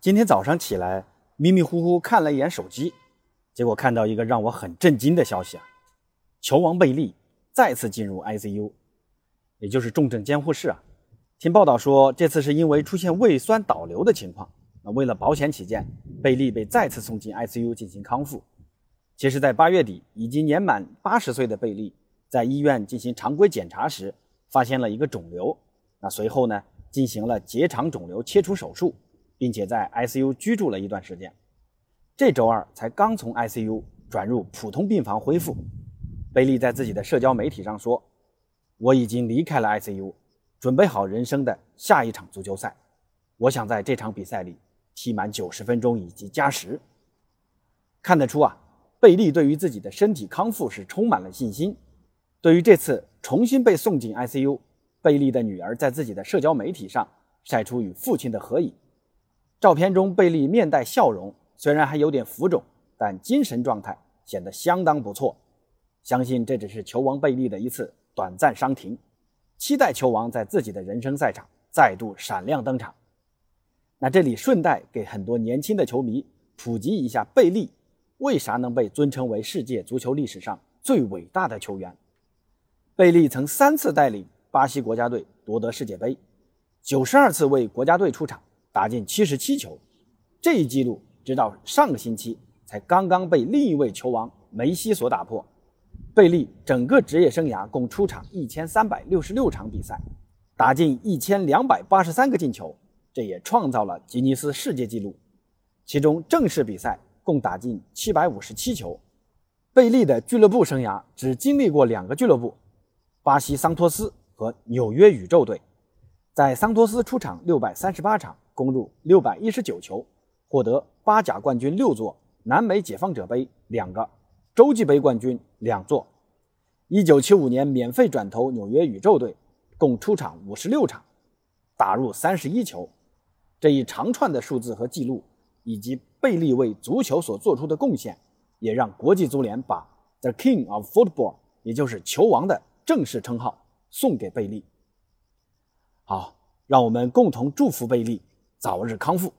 今天早上起来，迷迷糊糊看了一眼手机，结果看到一个让我很震惊的消息啊！球王贝利再次进入 ICU，也就是重症监护室啊。听报道说，这次是因为出现胃酸倒流的情况。那为了保险起见，贝利被再次送进 ICU 进行康复。其实，在八月底，已经年满八十岁的贝利在医院进行常规检查时，发现了一个肿瘤。那随后呢，进行了结肠肿瘤切除手术。并且在 ICU 居住了一段时间，这周二才刚从 ICU 转入普通病房恢复。贝利在自己的社交媒体上说：“我已经离开了 ICU，准备好人生的下一场足球赛。我想在这场比赛里踢满九十分钟以及加时。”看得出啊，贝利对于自己的身体康复是充满了信心。对于这次重新被送进 ICU，贝利的女儿在自己的社交媒体上晒出与父亲的合影。照片中，贝利面带笑容，虽然还有点浮肿，但精神状态显得相当不错。相信这只是球王贝利的一次短暂伤停，期待球王在自己的人生赛场再度闪亮登场。那这里顺带给很多年轻的球迷普及一下，贝利为啥能被尊称为世界足球历史上最伟大的球员？贝利曾三次带领巴西国家队夺得世界杯，九十二次为国家队出场。打进七十七球，这一纪录直到上个星期才刚刚被另一位球王梅西所打破。贝利整个职业生涯共出场一千三百六十六场比赛，打进一千两百八十三个进球，这也创造了吉尼斯世界纪录。其中正式比赛共打进七百五十七球。贝利的俱乐部生涯只经历过两个俱乐部：巴西桑托斯和纽约宇宙队。在桑托斯出场六百三十八场。攻入六百一十九球，获得八甲冠军六座，南美解放者杯两个，洲际杯冠军两座。一九七五年免费转投纽约宇宙队，共出场五十六场，打入三十一球。这一长串的数字和记录，以及贝利为足球所做出的贡献，也让国际足联把 The King of Football，也就是球王的正式称号送给贝利。好，让我们共同祝福贝利。早日康复。